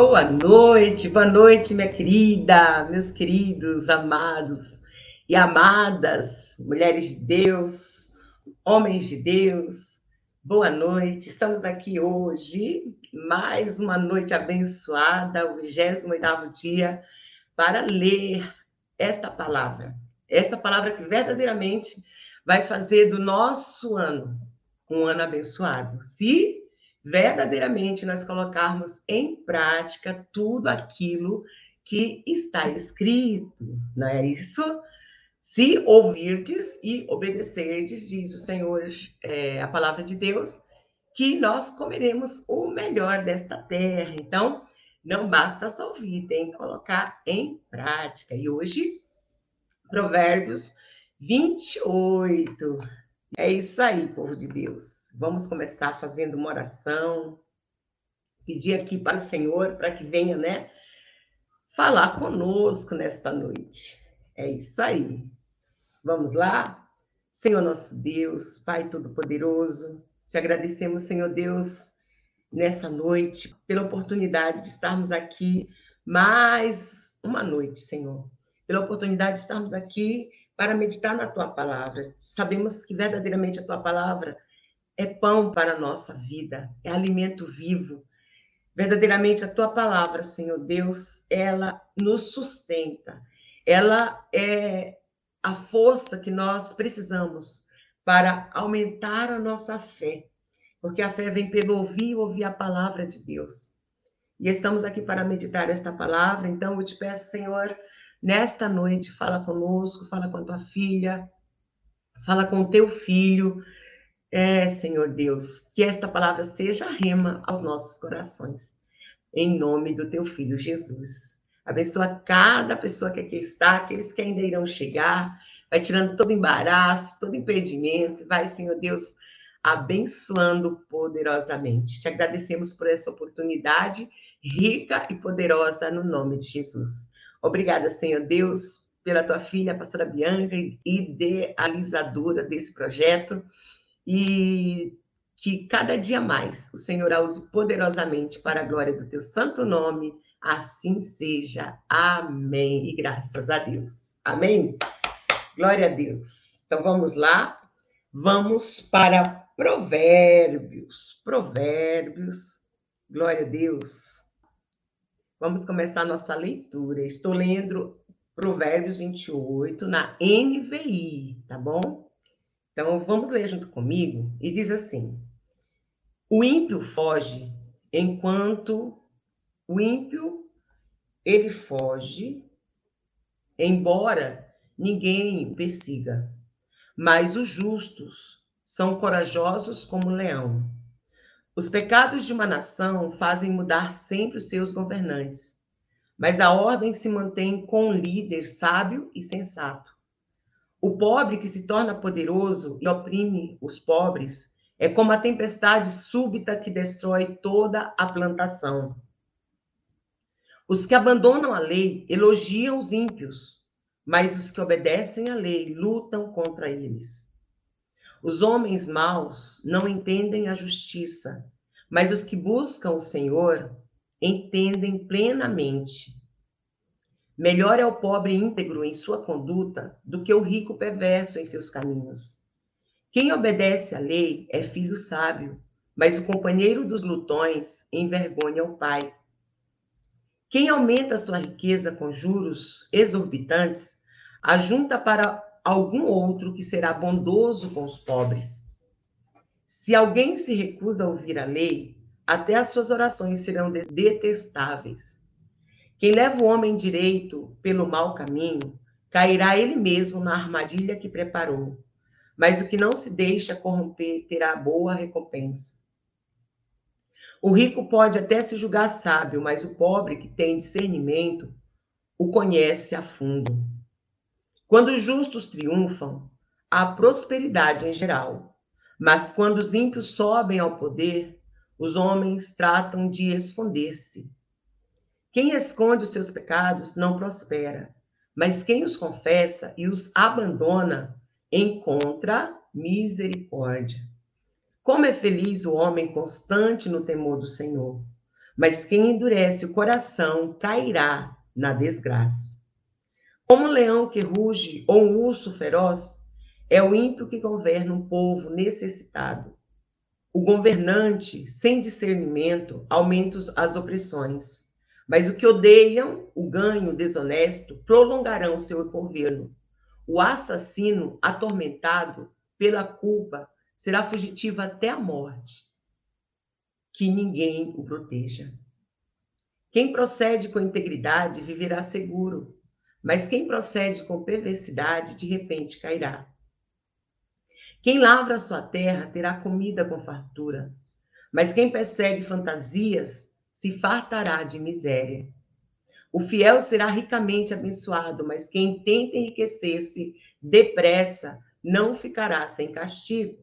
Boa noite, boa noite, minha querida, meus queridos, amados e amadas, mulheres de Deus, homens de Deus. Boa noite, estamos aqui hoje, mais uma noite abençoada, o 28 dia, para ler esta palavra. Essa palavra que verdadeiramente vai fazer do nosso ano um ano abençoado. Se verdadeiramente nós colocarmos em prática tudo aquilo que está escrito, não é isso? Se ouvirdes e obedecerdes, diz o Senhor, é, a palavra de Deus, que nós comeremos o melhor desta terra. Então, não basta só ouvir, tem que colocar em prática. E hoje, Provérbios 28. É isso aí, povo de Deus. Vamos começar fazendo uma oração, pedir aqui para o Senhor para que venha, né, falar conosco nesta noite. É isso aí. Vamos lá? Senhor nosso Deus, Pai Todo-Poderoso, te agradecemos, Senhor Deus, nessa noite, pela oportunidade de estarmos aqui mais uma noite, Senhor. Pela oportunidade de estarmos aqui para meditar na tua palavra. Sabemos que verdadeiramente a tua palavra é pão para a nossa vida, é alimento vivo. Verdadeiramente a tua palavra, Senhor Deus, ela nos sustenta. Ela é a força que nós precisamos para aumentar a nossa fé. Porque a fé vem pelo ouvir e ouvir a palavra de Deus. E estamos aqui para meditar esta palavra, então eu te peço, Senhor, Nesta noite, fala conosco, fala com a tua filha, fala com o teu filho. É, Senhor Deus, que esta palavra seja rema aos nossos corações. Em nome do teu filho Jesus. Abençoa cada pessoa que aqui está, aqueles que ainda irão chegar. Vai tirando todo embaraço, todo impedimento. Vai, Senhor Deus, abençoando poderosamente. Te agradecemos por essa oportunidade rica e poderosa no nome de Jesus. Obrigada, Senhor Deus, pela tua filha, a pastora Bianca, idealizadora desse projeto, e que cada dia mais o Senhor a use poderosamente para a glória do teu santo nome. Assim seja. Amém. E graças a Deus. Amém. Glória a Deus. Então vamos lá. Vamos para Provérbios. Provérbios. Glória a Deus. Vamos começar nossa leitura. Estou lendo Provérbios 28 na NVI, tá bom? Então vamos ler junto comigo e diz assim: O ímpio foge enquanto o ímpio ele foge, embora ninguém o persiga, mas os justos são corajosos como um leão. Os pecados de uma nação fazem mudar sempre os seus governantes, mas a ordem se mantém com um líder sábio e sensato. O pobre que se torna poderoso e oprime os pobres é como a tempestade súbita que destrói toda a plantação. Os que abandonam a lei elogiam os ímpios, mas os que obedecem à lei lutam contra eles. Os homens maus não entendem a justiça, mas os que buscam o Senhor entendem plenamente. Melhor é o pobre íntegro em sua conduta do que o rico perverso em seus caminhos. Quem obedece à lei é filho sábio, mas o companheiro dos glutões envergonha o pai. Quem aumenta sua riqueza com juros exorbitantes, ajunta para algum outro que será bondoso com os pobres. Se alguém se recusa a ouvir a lei, até as suas orações serão detestáveis. Quem leva o homem direito pelo mau caminho, cairá ele mesmo na armadilha que preparou. Mas o que não se deixa corromper terá boa recompensa. O rico pode até se julgar sábio, mas o pobre que tem discernimento o conhece a fundo. Quando os justos triunfam, há prosperidade em geral. Mas quando os ímpios sobem ao poder, os homens tratam de esconder-se. Quem esconde os seus pecados não prospera, mas quem os confessa e os abandona encontra misericórdia. Como é feliz o homem constante no temor do Senhor. mas quem endurece o coração cairá na desgraça. Como um leão que ruge ou um urso feroz, é o ímpio que governa um povo necessitado. O governante, sem discernimento, aumenta as opressões. Mas o que odeiam o ganho desonesto prolongarão seu governo. O assassino, atormentado pela culpa, será fugitivo até a morte. Que ninguém o proteja. Quem procede com integridade viverá seguro, mas quem procede com perversidade de repente cairá. Quem lavra sua terra terá comida com fartura, mas quem persegue fantasias se fartará de miséria. O fiel será ricamente abençoado, mas quem tenta enriquecer-se depressa não ficará sem castigo.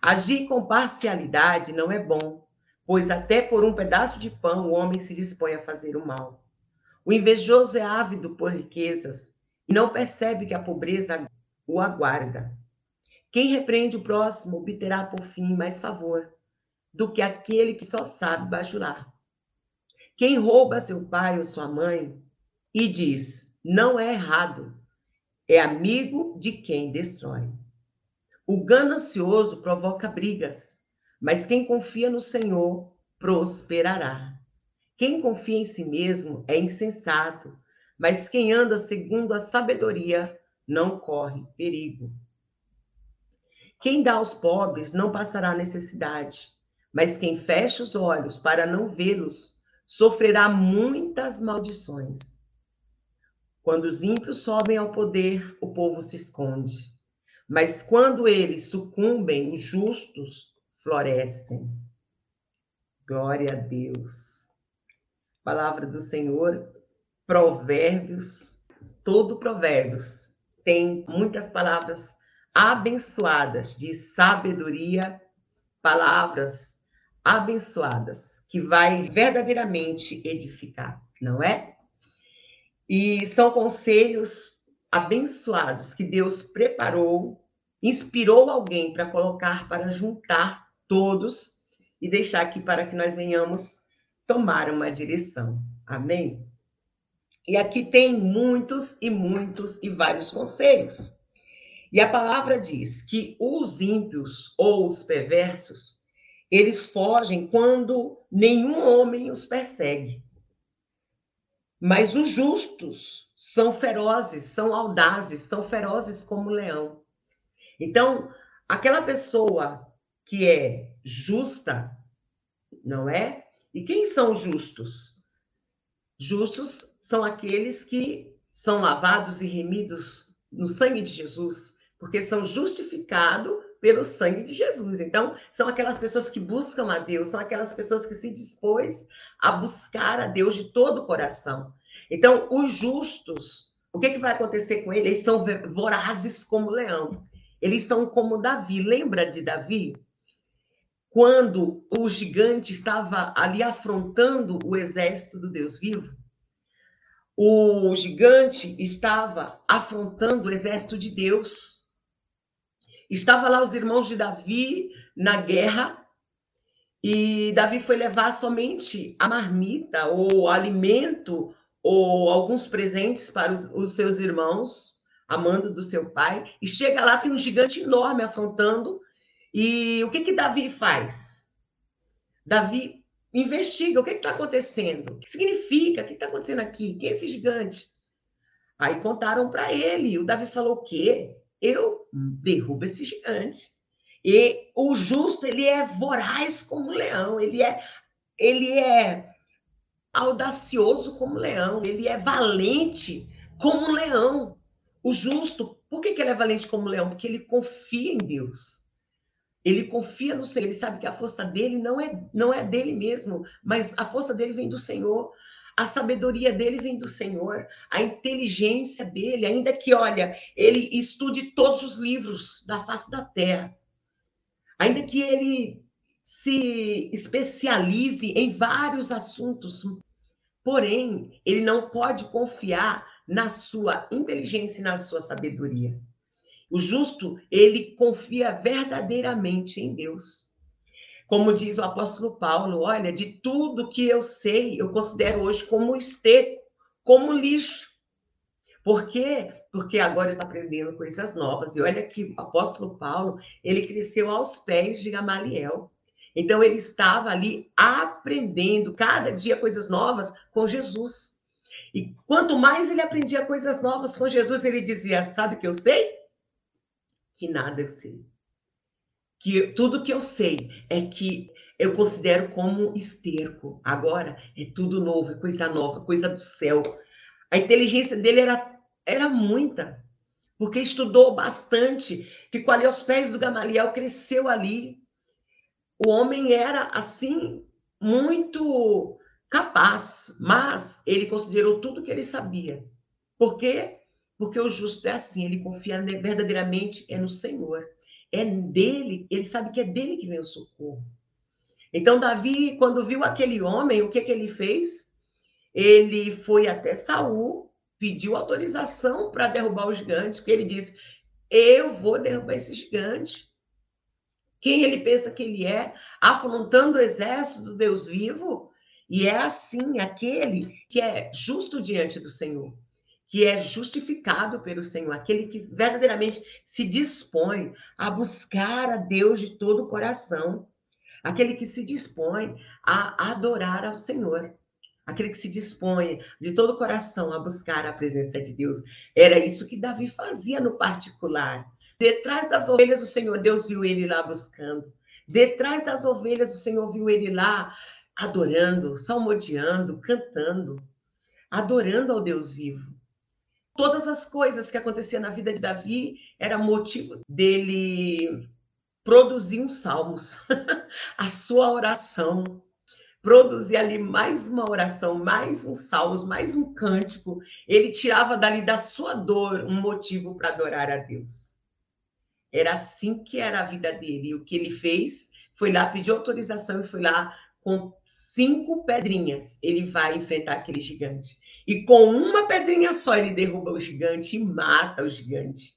Agir com parcialidade não é bom, pois até por um pedaço de pão o homem se dispõe a fazer o mal. O invejoso é ávido por riquezas e não percebe que a pobreza o aguarda. Quem repreende o próximo obterá por fim mais favor do que aquele que só sabe bajular. Quem rouba seu pai ou sua mãe e diz não é errado, é amigo de quem destrói. O ganancioso provoca brigas, mas quem confia no Senhor prosperará. Quem confia em si mesmo é insensato, mas quem anda segundo a sabedoria não corre perigo. Quem dá aos pobres não passará necessidade, mas quem fecha os olhos para não vê-los sofrerá muitas maldições. Quando os ímpios sobem ao poder, o povo se esconde. Mas quando eles sucumbem, os justos florescem. Glória a Deus. Palavra do Senhor, Provérbios, todo Provérbios tem muitas palavras abençoadas de sabedoria, palavras abençoadas que vai verdadeiramente edificar, não é? E são conselhos abençoados que Deus preparou, inspirou alguém para colocar para juntar todos e deixar aqui para que nós venhamos tomar uma direção. Amém? E aqui tem muitos e muitos e vários conselhos. E a palavra diz que os ímpios ou os perversos, eles fogem quando nenhum homem os persegue. Mas os justos são ferozes, são audazes, são ferozes como o leão. Então, aquela pessoa que é justa, não é? E quem são os justos? Justos são aqueles que são lavados e remidos no sangue de Jesus, porque são justificados pelo sangue de Jesus. Então, são aquelas pessoas que buscam a Deus, são aquelas pessoas que se dispôs a buscar a Deus de todo o coração. Então, os justos, o que, que vai acontecer com eles? Eles são vorazes como leão. Eles são como Davi. Lembra de Davi? Quando o gigante estava ali afrontando o exército do Deus vivo, o gigante estava afrontando o exército de Deus. Estava lá os irmãos de Davi na guerra e Davi foi levar somente a marmita ou alimento ou alguns presentes para os, os seus irmãos, amando do seu pai, e chega lá tem um gigante enorme afrontando. E o que que Davi faz? Davi investiga o que está acontecendo, o que significa, o que está acontecendo aqui, quem é esse gigante? Aí contaram para ele. O Davi falou o quê? eu derrubo esse gigante. E o justo, ele é voraz como leão, ele é ele é audacioso como leão, ele é valente como leão. O justo, por que, que ele é valente como leão? Porque ele confia em Deus. Ele confia no Senhor, ele sabe que a força dele não é, não é dele mesmo, mas a força dele vem do Senhor. A sabedoria dele vem do Senhor, a inteligência dele, ainda que, olha, ele estude todos os livros da face da terra, ainda que ele se especialize em vários assuntos, porém, ele não pode confiar na sua inteligência e na sua sabedoria. O justo, ele confia verdadeiramente em Deus. Como diz o apóstolo Paulo, olha, de tudo que eu sei, eu considero hoje como esterco, como lixo. Por quê? Porque agora eu estou aprendendo coisas novas. E olha que o apóstolo Paulo, ele cresceu aos pés de Gamaliel. Então ele estava ali aprendendo cada dia coisas novas com Jesus. E quanto mais ele aprendia coisas novas com Jesus, ele dizia: Sabe o que eu sei? Que nada eu sei que tudo que eu sei é que eu considero como esterco. Agora é tudo novo, é coisa nova, coisa do céu. A inteligência dele era, era muita, porque estudou bastante, ficou ali aos pés do Gamaliel, cresceu ali. O homem era, assim, muito capaz, mas ele considerou tudo que ele sabia. Por quê? Porque o justo é assim, ele confia verdadeiramente é no Senhor é dele, ele sabe que é dele que vem o socorro. Então, Davi, quando viu aquele homem, o que, que ele fez? Ele foi até Saul, pediu autorização para derrubar o gigante, porque ele disse: Eu vou derrubar esse gigante. Quem ele pensa que ele é, afrontando o exército do Deus vivo, e é assim aquele que é justo diante do Senhor que é justificado pelo Senhor, aquele que verdadeiramente se dispõe a buscar a Deus de todo o coração, aquele que se dispõe a adorar ao Senhor, aquele que se dispõe de todo o coração a buscar a presença de Deus. Era isso que Davi fazia no particular. Detrás das ovelhas, o Senhor Deus viu ele lá buscando. Detrás das ovelhas, o Senhor viu ele lá adorando, salmodiando, cantando, adorando ao Deus vivo todas as coisas que aconteciam na vida de Davi era motivo dele produzir uns salmos, a sua oração, produzir ali mais uma oração, mais uns salmos, mais um cântico. Ele tirava dali da sua dor um motivo para adorar a Deus. Era assim que era a vida dele. E o que ele fez foi lá pedir autorização e foi lá com cinco pedrinhas. Ele vai enfrentar aquele gigante. E com uma pedrinha só ele derruba o gigante e mata o gigante.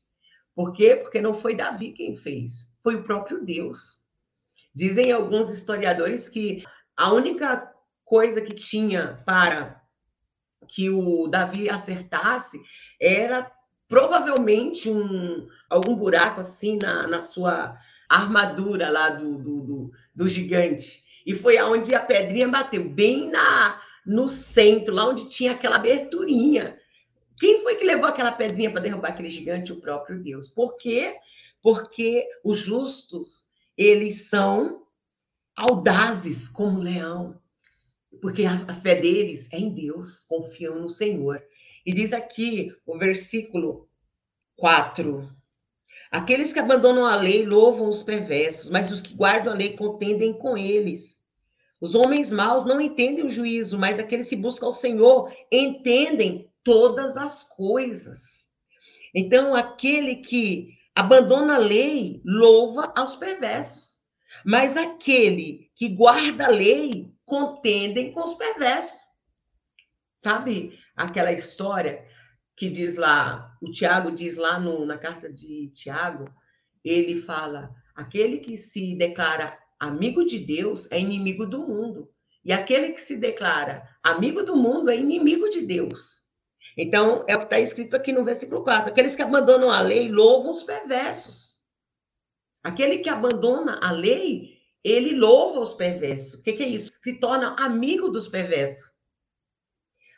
Por quê? Porque não foi Davi quem fez, foi o próprio Deus. Dizem alguns historiadores que a única coisa que tinha para que o Davi acertasse era provavelmente um, algum buraco assim na, na sua armadura lá do, do, do, do gigante. E foi aonde a pedrinha bateu, bem na, no centro, lá onde tinha aquela aberturinha. Quem foi que levou aquela pedrinha para derrubar aquele gigante? O próprio Deus. Por quê? Porque os justos, eles são audazes como leão. Porque a, a fé deles é em Deus, confiam no Senhor. E diz aqui o versículo 4. Aqueles que abandonam a lei louvam os perversos, mas os que guardam a lei contendem com eles. Os homens maus não entendem o juízo, mas aqueles que buscam o Senhor entendem todas as coisas. Então, aquele que abandona a lei louva aos perversos, mas aquele que guarda a lei contendem com os perversos. Sabe aquela história que diz lá, o Tiago diz lá no, na carta de Tiago, ele fala: aquele que se declara amigo de Deus é inimigo do mundo. E aquele que se declara amigo do mundo é inimigo de Deus. Então, é o que está escrito aqui no versículo 4. Aqueles que abandonam a lei louvam os perversos. Aquele que abandona a lei, ele louva os perversos. O que, que é isso? Se torna amigo dos perversos.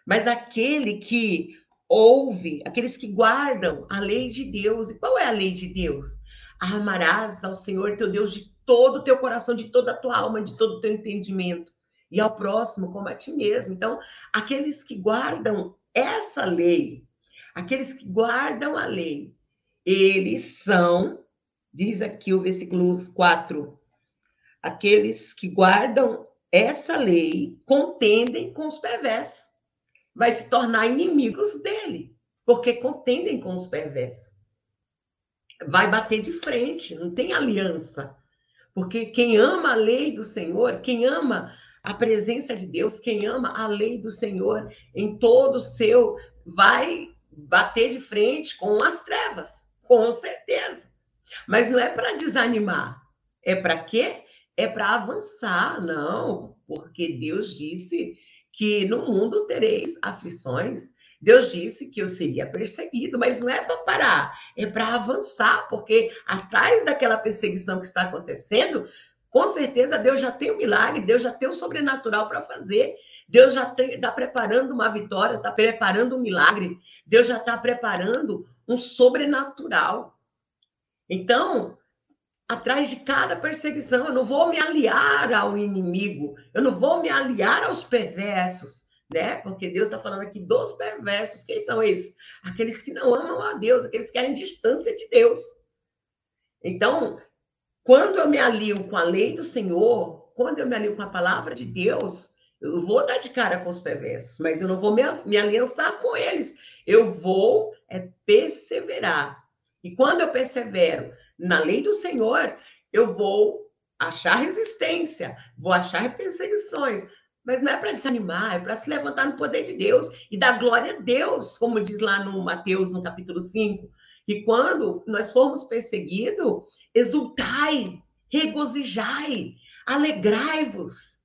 Mas aquele que ouve, aqueles que guardam a lei de Deus. E qual é a lei de Deus? Amarás ao Senhor teu Deus de todo o teu coração, de toda a tua alma, de todo o teu entendimento. E ao próximo como a ti mesmo. Então, aqueles que guardam essa lei, aqueles que guardam a lei, eles são, diz aqui o versículo 4, aqueles que guardam essa lei contendem com os perversos. Vai se tornar inimigos dele, porque contendem com os perversos. Vai bater de frente, não tem aliança. Porque quem ama a lei do Senhor, quem ama a presença de Deus, quem ama a lei do Senhor em todo o seu, vai bater de frente com as trevas, com certeza. Mas não é para desanimar, é para quê? é para avançar, não, porque Deus disse que no mundo tereis aflições. Deus disse que eu seria perseguido, mas não é para parar, é para avançar, porque atrás daquela perseguição que está acontecendo, com certeza Deus já tem o um milagre, Deus já tem o um sobrenatural para fazer. Deus já está preparando uma vitória, está preparando um milagre, Deus já está preparando um sobrenatural. Então, atrás de cada perseguição, eu não vou me aliar ao inimigo, eu não vou me aliar aos perversos, né? Porque Deus está falando aqui dos perversos. Quem são esses? Aqueles que não amam a Deus, aqueles que querem distância de Deus. Então, quando eu me alio com a lei do Senhor, quando eu me alio com a palavra de Deus, eu vou dar de cara com os perversos, mas eu não vou me, me aliançar com eles. Eu vou é perseverar. E quando eu persevero na lei do Senhor, eu vou achar resistência, vou achar perseguições, mas não é para desanimar, é para se levantar no poder de Deus e dar glória a Deus, como diz lá no Mateus, no capítulo 5. E quando nós formos perseguidos, exultai, regozijai, alegrai-vos,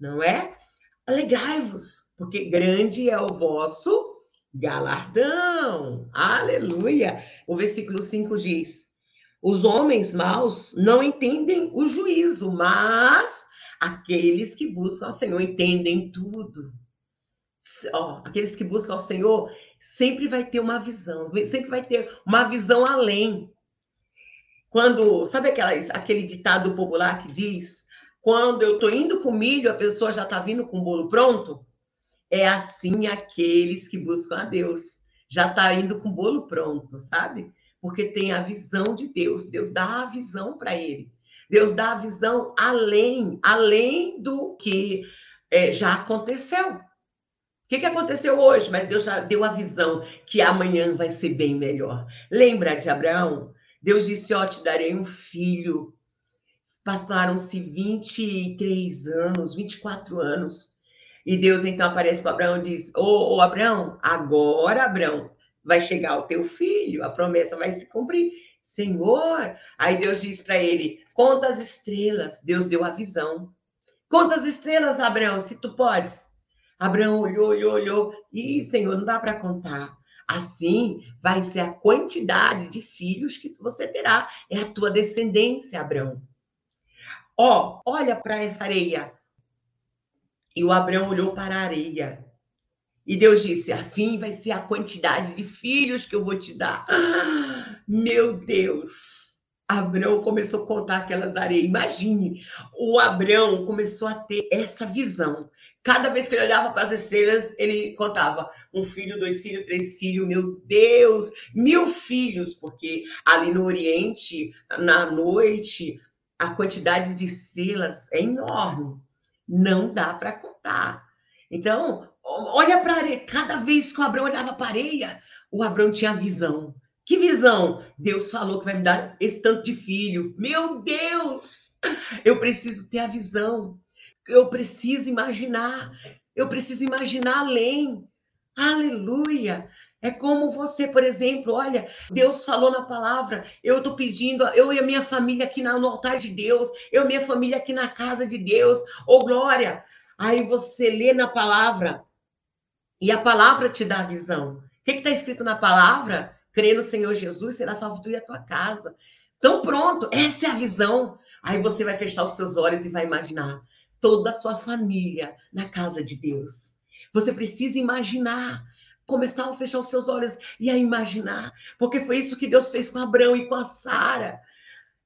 não é? Alegrai-vos, porque grande é o vosso galardão. Aleluia! O versículo 5 diz: Os homens maus não entendem o juízo, mas aqueles que buscam ao Senhor entendem tudo. Ó, aqueles que buscam ao Senhor sempre vai ter uma visão, sempre vai ter uma visão além. Quando, sabe aquela, aquele ditado popular que diz: quando eu estou indo com milho, a pessoa já está vindo com o bolo pronto? É assim aqueles que buscam a Deus. Já está indo com o bolo pronto, sabe? Porque tem a visão de Deus. Deus dá a visão para ele. Deus dá a visão além, além do que é, já aconteceu. O que, que aconteceu hoje? Mas Deus já deu a visão que amanhã vai ser bem melhor. Lembra de Abraão? Deus disse: Ó, oh, te darei um filho. Passaram-se 23 anos, 24 anos. E Deus então aparece para Abraão e diz: Ô, oh, oh, Abraão, agora, Abraão, vai chegar o teu filho, a promessa vai se cumprir. Senhor, aí Deus diz para ele: conta as estrelas. Deus deu a visão. Conta as estrelas, Abraão, se tu podes. Abraão olhou, olhou, olhou. Ih, Senhor, não dá para contar. Assim vai ser a quantidade de filhos que você terá. É a tua descendência, Abraão. Ó, olha para essa areia. E o Abraão olhou para a areia. E Deus disse: Assim vai ser a quantidade de filhos que eu vou te dar. Meu Deus! Abraão começou a contar aquelas areias. Imagine, o Abraão começou a ter essa visão. Cada vez que ele olhava para as estrelas, ele contava um filho, dois filhos, três filhos, meu Deus, mil filhos, porque ali no Oriente, na noite, a quantidade de estrelas é enorme. Não dá para contar. Então, olha para a areia. Cada vez que o Abraão olhava para a areia, o Abraão tinha visão. Que visão? Deus falou que vai me dar esse tanto de filho. Meu Deus! Eu preciso ter a visão. Eu preciso imaginar. Eu preciso imaginar além. Aleluia! É como você, por exemplo, olha, Deus falou na palavra, eu estou pedindo, eu e a minha família aqui no altar de Deus, eu e minha família aqui na casa de Deus, ô glória! Aí você lê na palavra, e a palavra te dá a visão. O que está escrito na palavra? Crê no Senhor Jesus, será salvo tu e a tua casa. Então, pronto, essa é a visão. Aí você vai fechar os seus olhos e vai imaginar toda a sua família na casa de Deus. Você precisa imaginar, começar a fechar os seus olhos e a imaginar, porque foi isso que Deus fez com Abraão e com a Sara.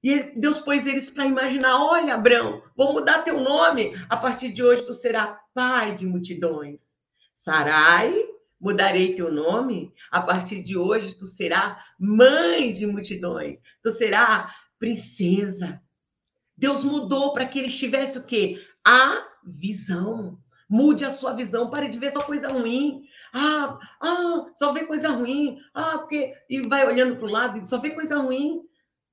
E Deus pôs eles para imaginar: olha, Abraão, vou mudar teu nome. A partir de hoje tu será pai de multidões. Sarai, mudarei teu nome. A partir de hoje tu será mãe de multidões. Tu será princesa. Deus mudou para que eles tivessem o quê? A visão. Mude a sua visão. Pare de ver só coisa ruim. Ah, ah, só vê coisa ruim. Ah, porque. E vai olhando para o lado e só vê coisa ruim.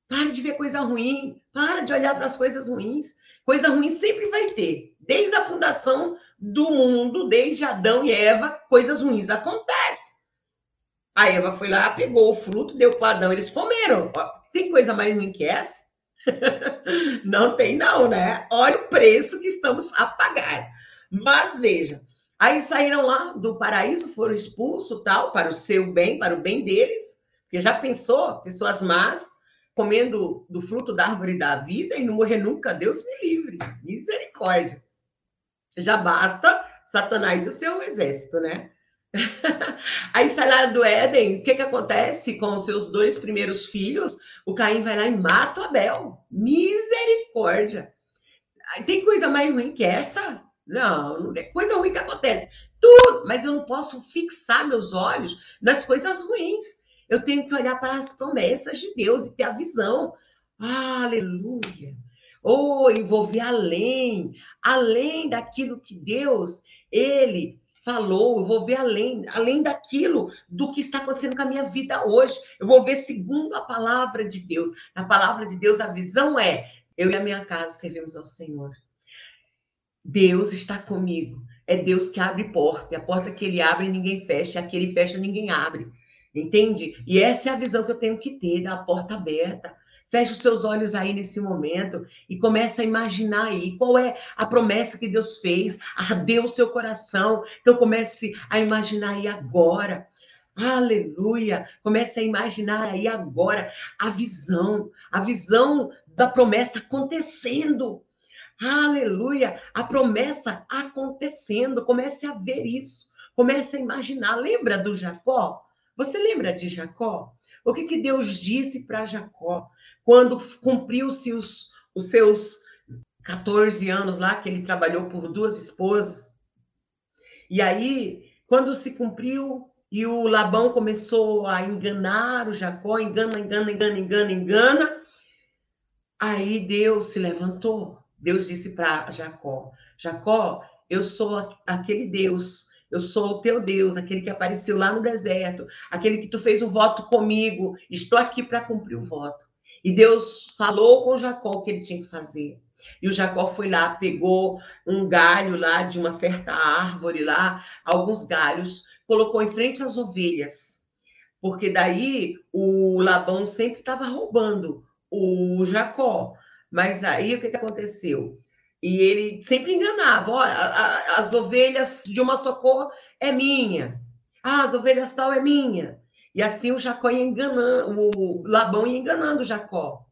Pare de ver coisa ruim. Para de olhar para as coisas ruins. Coisa ruim sempre vai ter. Desde a fundação do mundo, desde Adão e Eva, coisas ruins acontecem. A Eva foi lá, pegou o fruto, deu para Adão, eles comeram. Tem coisa mais ruim que essa? não tem não, né? Olha o preço que estamos a pagar. Mas veja, aí saíram lá do paraíso, foram expulsos, tal, para o seu bem, para o bem deles, porque já pensou, pessoas más comendo do fruto da árvore da vida e não morrer nunca, Deus me livre. Misericórdia. Já basta Satanás e o seu exército, né? Aí sai lá do Éden, o que, que acontece com os seus dois primeiros filhos? O Caim vai lá e mata o Abel. Misericórdia. Tem coisa mais ruim que essa? Não, é coisa ruim que acontece. Tudo, mas eu não posso fixar meus olhos nas coisas ruins. Eu tenho que olhar para as promessas de Deus e ter a visão. Aleluia. Ou oh, envolver além, além daquilo que Deus, ele falou, eu vou ver além, além daquilo do que está acontecendo com a minha vida hoje. Eu vou ver segundo a palavra de Deus. Na palavra de Deus, a visão é: eu e a minha casa servimos ao Senhor. Deus está comigo. É Deus que abre porta. E a porta que ele abre, ninguém fecha. E a que ele fecha, ninguém abre. Entende? E essa é a visão que eu tenho que ter da porta aberta. Feche os seus olhos aí nesse momento e comece a imaginar aí qual é a promessa que Deus fez, ardeu o seu coração. Então comece a imaginar aí agora. Aleluia! Comece a imaginar aí agora a visão, a visão da promessa acontecendo. Aleluia! A promessa acontecendo. Comece a ver isso. Comece a imaginar. Lembra do Jacó? Você lembra de Jacó? O que, que Deus disse para Jacó? quando cumpriu-se os, os seus 14 anos lá, que ele trabalhou por duas esposas. E aí, quando se cumpriu e o Labão começou a enganar o Jacó, engana, engana, engana, engana, engana, aí Deus se levantou. Deus disse para Jacó: Jacó, eu sou aquele Deus eu sou o teu Deus, aquele que apareceu lá no deserto, aquele que tu fez o voto comigo. Estou aqui para cumprir o voto. E Deus falou com Jacó o que ele tinha que fazer. E o Jacó foi lá, pegou um galho lá de uma certa árvore lá, alguns galhos, colocou em frente às ovelhas. Porque daí o Labão sempre estava roubando o Jacó. Mas aí o que, que aconteceu? E ele sempre enganava: ó, as ovelhas de uma só cor é minha. Ah, as ovelhas tal é minha. E assim o Jacó ia enganando, o Labão ia enganando o Jacó.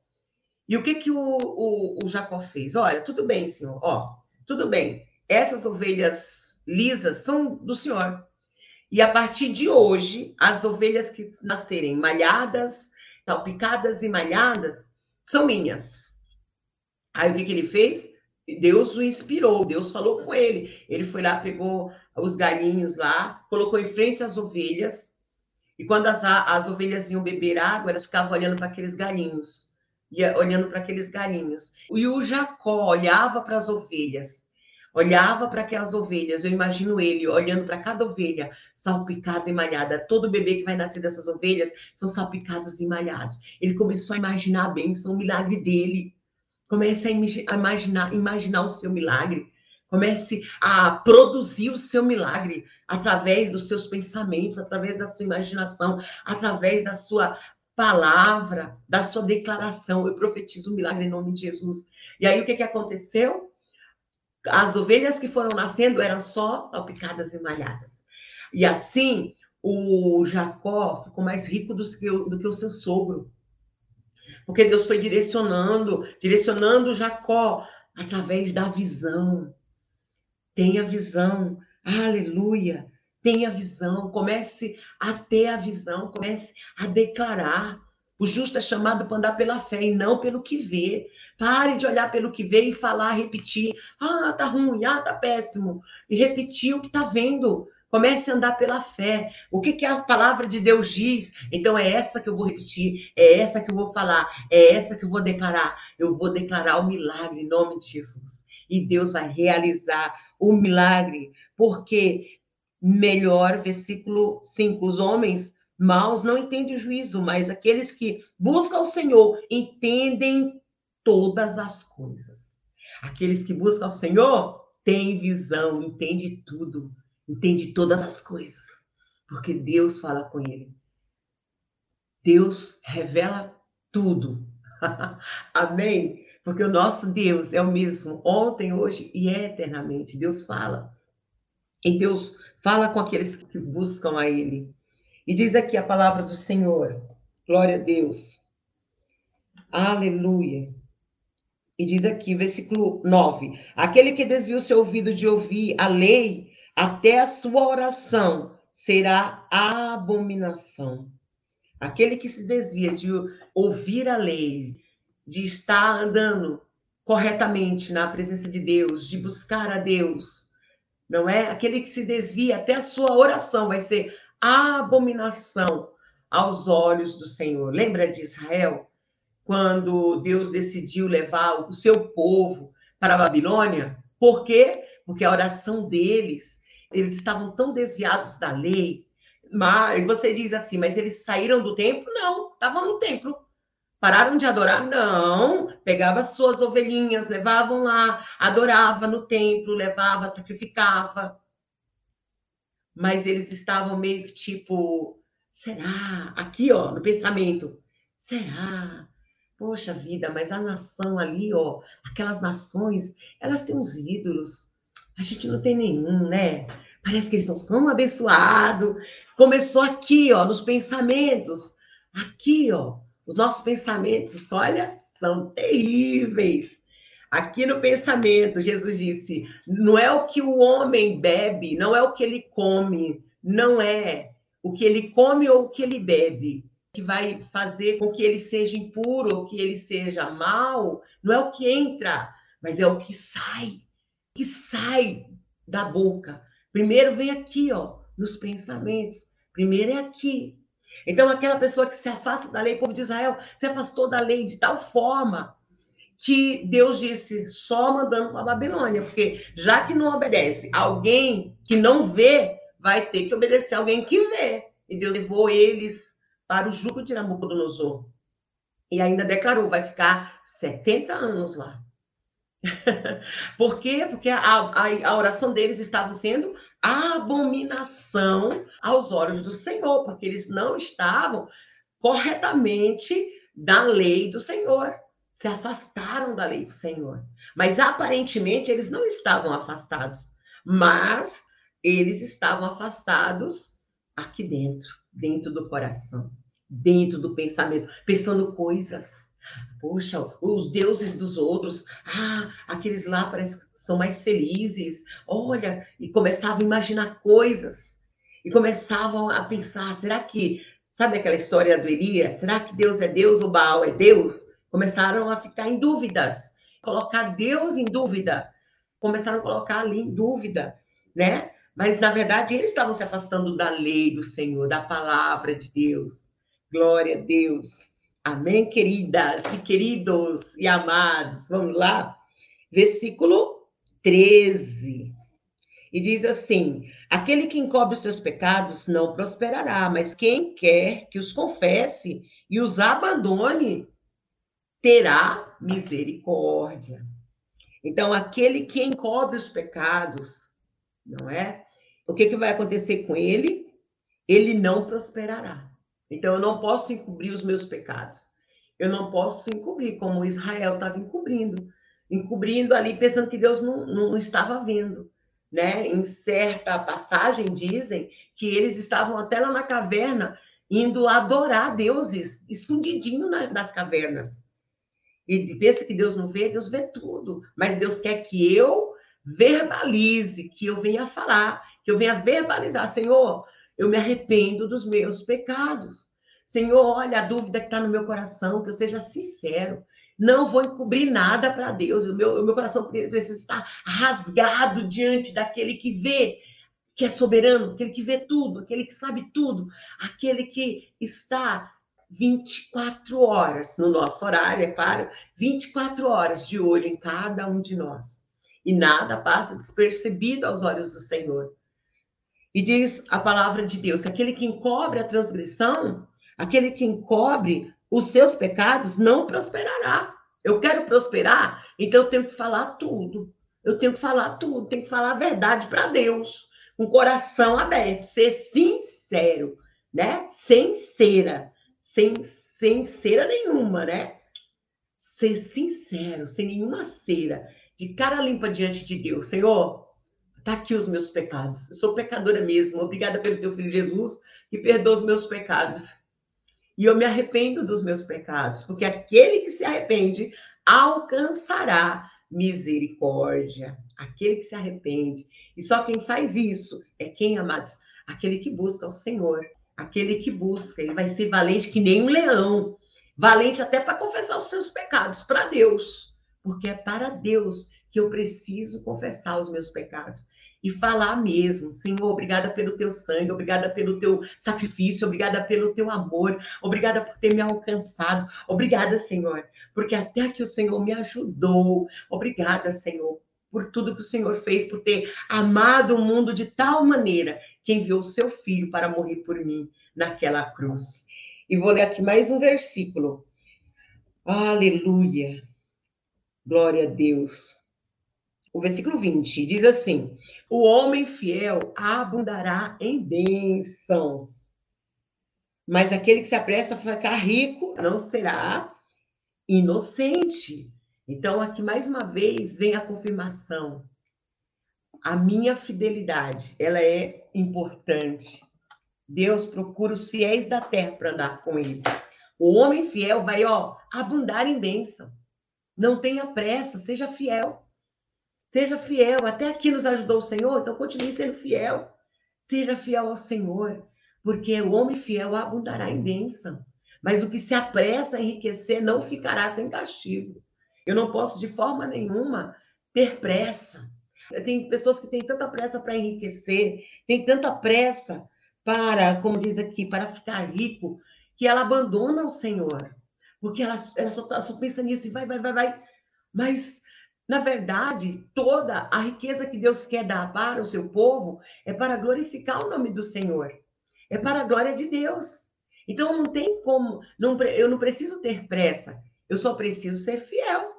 E o que que o, o, o Jacó fez? Olha, tudo bem, senhor, ó, tudo bem. Essas ovelhas lisas são do senhor. E a partir de hoje, as ovelhas que nascerem malhadas, salpicadas e malhadas, são minhas. Aí o que, que ele fez? Deus o inspirou, Deus falou com ele. Ele foi lá, pegou os galinhos lá, colocou em frente às ovelhas e quando as, as ovelhas iam beber água, elas ficavam olhando para aqueles galinhos, ia olhando para aqueles galinhos. E o Jacó olhava para as ovelhas, olhava para aquelas ovelhas. Eu imagino ele olhando para cada ovelha salpicada e malhada. Todo bebê que vai nascer dessas ovelhas são salpicados e malhados. Ele começou a imaginar a bênção, o milagre dele. Comece a imaginar, imaginar o seu milagre. Comece a produzir o seu milagre através dos seus pensamentos, através da sua imaginação, através da sua palavra, da sua declaração. Eu profetizo um milagre em nome de Jesus. E aí o que, que aconteceu? As ovelhas que foram nascendo eram só salpicadas e malhadas. E assim, o Jacó ficou mais rico do que, o, do que o seu sogro. Porque Deus foi direcionando, direcionando Jacó através da visão. Tenha visão Aleluia. Tenha visão, comece a ter a visão, comece a declarar. O justo é chamado para andar pela fé e não pelo que vê. Pare de olhar pelo que vê e falar, repetir. Ah, tá ruim, ah, tá péssimo. E repetir o que tá vendo. Comece a andar pela fé. O que, que a palavra de Deus diz? Então é essa que eu vou repetir, é essa que eu vou falar, é essa que eu vou declarar. Eu vou declarar o milagre em nome de Jesus. E Deus vai realizar o milagre porque melhor, versículo 5, os homens maus não entendem o juízo, mas aqueles que buscam o Senhor entendem todas as coisas. Aqueles que buscam o Senhor têm visão, entende tudo, entende todas as coisas, porque Deus fala com ele. Deus revela tudo. Amém? Porque o nosso Deus é o mesmo ontem, hoje e eternamente. Deus fala. E Deus fala com aqueles que buscam a Ele. E diz aqui a palavra do Senhor. Glória a Deus. Aleluia. E diz aqui, versículo 9: Aquele que desvia o seu ouvido de ouvir a lei, até a sua oração será abominação. Aquele que se desvia de ouvir a lei, de estar andando corretamente na presença de Deus, de buscar a Deus, não é? Aquele que se desvia, até a sua oração vai ser abominação aos olhos do Senhor. Lembra de Israel? Quando Deus decidiu levar o seu povo para a Babilônia? Por quê? Porque a oração deles, eles estavam tão desviados da lei, mas você diz assim, mas eles saíram do templo? Não, estavam no templo. Pararam de adorar? Não. Pegava suas ovelhinhas, levavam lá, adorava no templo, levava, sacrificava. Mas eles estavam meio que tipo, será? Aqui, ó, no pensamento, será? Poxa vida, mas a nação ali, ó, aquelas nações, elas têm uns ídolos. A gente não tem nenhum, né? Parece que eles estão tão abençoados. Começou aqui, ó, nos pensamentos. Aqui, ó, os nossos pensamentos, olha, são terríveis. Aqui no pensamento, Jesus disse: não é o que o homem bebe, não é o que ele come, não é o que ele come ou o que ele bebe que vai fazer com que ele seja impuro ou que ele seja mal, não é o que entra, mas é o que sai, que sai da boca. Primeiro vem aqui, ó, nos pensamentos. Primeiro é aqui. Então, aquela pessoa que se afasta da lei, o povo de Israel se afastou da lei de tal forma que Deus disse só mandando para a Babilônia, porque já que não obedece alguém que não vê, vai ter que obedecer alguém que vê. E Deus levou eles para o jugo de Nabucodonosor. E ainda declarou, vai ficar 70 anos lá. Por quê? Porque a, a, a, oração deles estava sendo abominação aos olhos do Senhor, porque eles não estavam corretamente da lei do Senhor. Se afastaram da lei do Senhor. Mas aparentemente eles não estavam afastados, mas eles estavam afastados aqui dentro, dentro do coração, dentro do pensamento, pensando coisas Poxa, os deuses dos outros, ah, aqueles lá parece que são mais felizes. Olha, e começavam a imaginar coisas. E começavam a pensar, será que, sabe aquela história do Elias? Será que Deus é Deus ou Baal é Deus? Começaram a ficar em dúvidas, colocar Deus em dúvida. Começaram a colocar ali em dúvida, né? Mas na verdade eles estavam se afastando da lei do Senhor, da palavra de Deus. Glória a Deus. Amém, queridas e queridos e amados. Vamos lá? Versículo 13. E diz assim: Aquele que encobre os seus pecados não prosperará, mas quem quer que os confesse e os abandone terá misericórdia. Então, aquele que encobre os pecados, não é? O que, que vai acontecer com ele? Ele não prosperará. Então, eu não posso encobrir os meus pecados. Eu não posso encobrir, como Israel estava encobrindo. Encobrindo ali, pensando que Deus não, não estava vendo. Né? Em certa passagem, dizem que eles estavam até lá na caverna, indo adorar deuses, escondidinho nas cavernas. E pensa que Deus não vê, Deus vê tudo. Mas Deus quer que eu verbalize, que eu venha falar, que eu venha verbalizar, Senhor, eu me arrependo dos meus pecados. Senhor, olha a dúvida que está no meu coração, que eu seja sincero. Não vou encobrir nada para Deus. O meu, o meu coração precisa estar rasgado diante daquele que vê, que é soberano, aquele que vê tudo, aquele que sabe tudo, aquele que está 24 horas no nosso horário, é claro, 24 horas de olho em cada um de nós. E nada passa despercebido aos olhos do Senhor. E diz a palavra de Deus: aquele que encobre a transgressão, aquele que encobre os seus pecados, não prosperará. Eu quero prosperar, então eu tenho que falar tudo. Eu tenho que falar tudo, tenho que falar a verdade para Deus, com o coração aberto, ser sincero, né? Sem cera, sem, sem cera nenhuma, né? ser sincero, sem nenhuma cera, de cara limpa diante de Deus. Senhor, tá aqui os meus pecados. Eu sou pecadora mesmo. Obrigada pelo teu filho Jesus que perdoa os meus pecados. E eu me arrependo dos meus pecados, porque aquele que se arrepende alcançará misericórdia. Aquele que se arrepende. E só quem faz isso é quem, amados? Aquele que busca o Senhor. Aquele que busca. Ele vai ser valente que nem um leão valente até para confessar os seus pecados para Deus, porque é para Deus que eu preciso confessar os meus pecados e falar mesmo, Senhor, obrigada pelo teu sangue, obrigada pelo teu sacrifício, obrigada pelo teu amor, obrigada por ter me alcançado, obrigada, Senhor, porque até aqui o Senhor me ajudou, obrigada, Senhor, por tudo que o Senhor fez, por ter amado o mundo de tal maneira que enviou o seu filho para morrer por mim naquela cruz. E vou ler aqui mais um versículo. Aleluia. Glória a Deus. O versículo 20 diz assim: O homem fiel abundará em bênçãos, mas aquele que se apressa a ficar rico não será inocente. Então, aqui mais uma vez vem a confirmação. A minha fidelidade, ela é importante. Deus procura os fiéis da terra para andar com ele. O homem fiel vai, ó, abundar em bênção. Não tenha pressa, seja fiel. Seja fiel. Até aqui nos ajudou o Senhor, então continue sendo fiel. Seja fiel ao Senhor, porque o homem fiel abundará em bênção. Mas o que se apressa a enriquecer não ficará sem castigo. Eu não posso, de forma nenhuma, ter pressa. Tem pessoas que têm tanta pressa para enriquecer, tem tanta pressa para, como diz aqui, para ficar rico, que ela abandona o Senhor. Porque ela, ela só, tá, só pensa nisso e vai, vai, vai, vai. Mas, na verdade, toda a riqueza que Deus quer dar para o seu povo é para glorificar o nome do Senhor. É para a glória de Deus. Então, não tem como, não, eu não preciso ter pressa, eu só preciso ser fiel.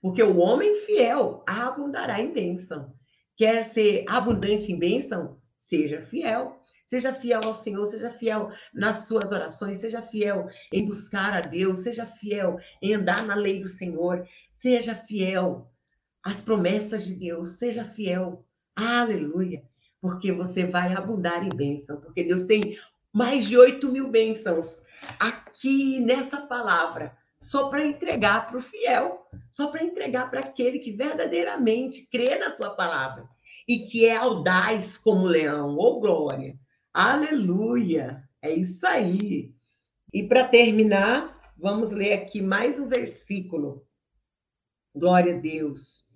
Porque o homem fiel abundará em bênção. Quer ser abundante em bênção? Seja fiel. Seja fiel ao Senhor, seja fiel nas suas orações, seja fiel em buscar a Deus, seja fiel em andar na lei do Senhor, seja fiel às promessas de Deus, seja fiel. Aleluia! Porque você vai abundar em bênção, porque Deus tem mais de 8 mil bênçãos aqui nessa palavra, só para entregar para o fiel, só para entregar para aquele que verdadeiramente crê na sua palavra e que é audaz como leão, ou oh, glória. Aleluia! É isso aí. E para terminar, vamos ler aqui mais um versículo. Glória a Deus.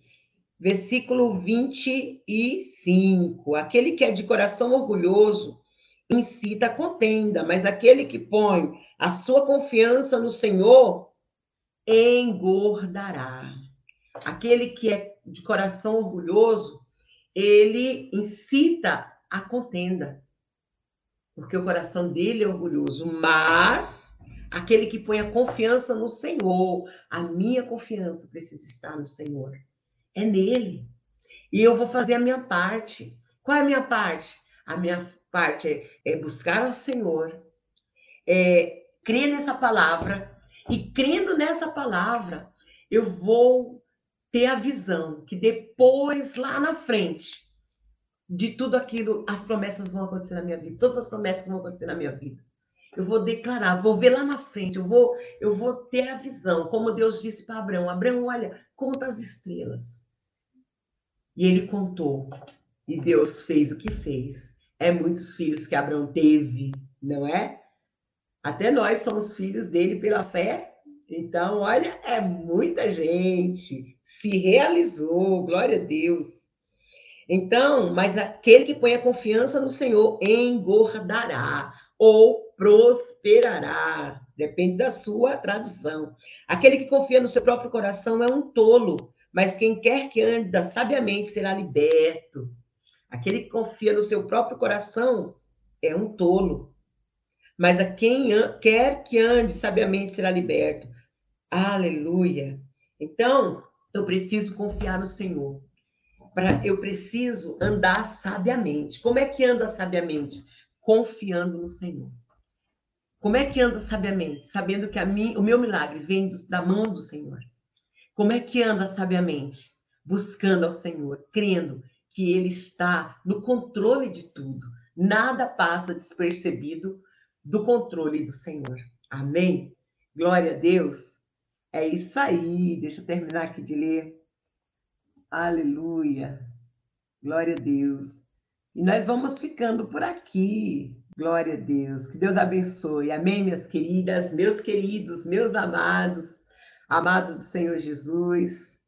Versículo 25. Aquele que é de coração orgulhoso incita a contenda, mas aquele que põe a sua confiança no Senhor engordará. Aquele que é de coração orgulhoso, ele incita a contenda porque o coração dele é orgulhoso, mas aquele que põe a confiança no Senhor, a minha confiança precisa estar no Senhor. É nele. E eu vou fazer a minha parte. Qual é a minha parte? A minha parte é, é buscar ao Senhor, é crer nessa palavra, e crendo nessa palavra, eu vou ter a visão que depois, lá na frente, de tudo aquilo, as promessas vão acontecer na minha vida, todas as promessas vão acontecer na minha vida. Eu vou declarar, vou ver lá na frente, eu vou, eu vou ter a visão, como Deus disse para Abraão: Abraão, olha, conta as estrelas. E ele contou, e Deus fez o que fez. É muitos filhos que Abraão teve, não é? Até nós somos filhos dele pela fé. Então, olha, é muita gente. Se realizou, glória a Deus. Então, mas aquele que põe a confiança no Senhor engordará ou prosperará, depende da sua tradução. Aquele que confia no seu próprio coração é um tolo, mas quem quer que anda sabiamente será liberto. Aquele que confia no seu próprio coração é um tolo, mas a quem quer que ande sabiamente será liberto. Aleluia. Então, eu preciso confiar no Senhor eu preciso andar sabiamente. Como é que anda sabiamente? Confiando no Senhor. Como é que anda sabiamente? Sabendo que a mim, o meu milagre vem do, da mão do Senhor. Como é que anda sabiamente? Buscando ao Senhor, crendo que Ele está no controle de tudo. Nada passa despercebido do controle do Senhor. Amém? Glória a Deus. É isso aí. Deixa eu terminar aqui de ler. Aleluia. Glória a Deus. E nós vamos ficando por aqui. Glória a Deus. Que Deus abençoe. Amém, minhas queridas, meus queridos, meus amados, amados do Senhor Jesus.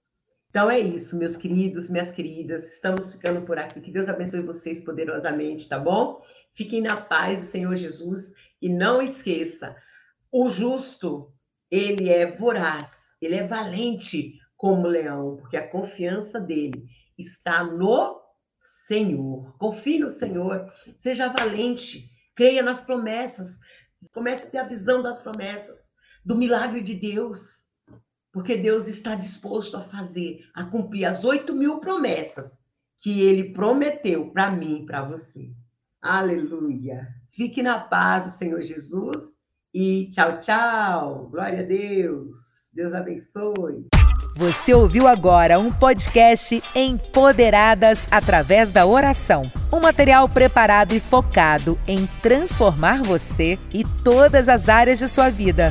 Então é isso, meus queridos, minhas queridas. Estamos ficando por aqui. Que Deus abençoe vocês poderosamente, tá bom? Fiquem na paz do Senhor Jesus e não esqueça, o justo, ele é voraz, ele é valente como leão, porque a confiança dele está no Senhor. Confie no Senhor, seja valente, creia nas promessas, comece a ter a visão das promessas, do milagre de Deus, porque Deus está disposto a fazer, a cumprir as oito mil promessas que ele prometeu para mim e para você. Aleluia. Fique na paz do Senhor Jesus e tchau, tchau. Glória a Deus. Deus abençoe. Você ouviu agora um podcast Empoderadas através da oração. Um material preparado e focado em transformar você e todas as áreas de sua vida.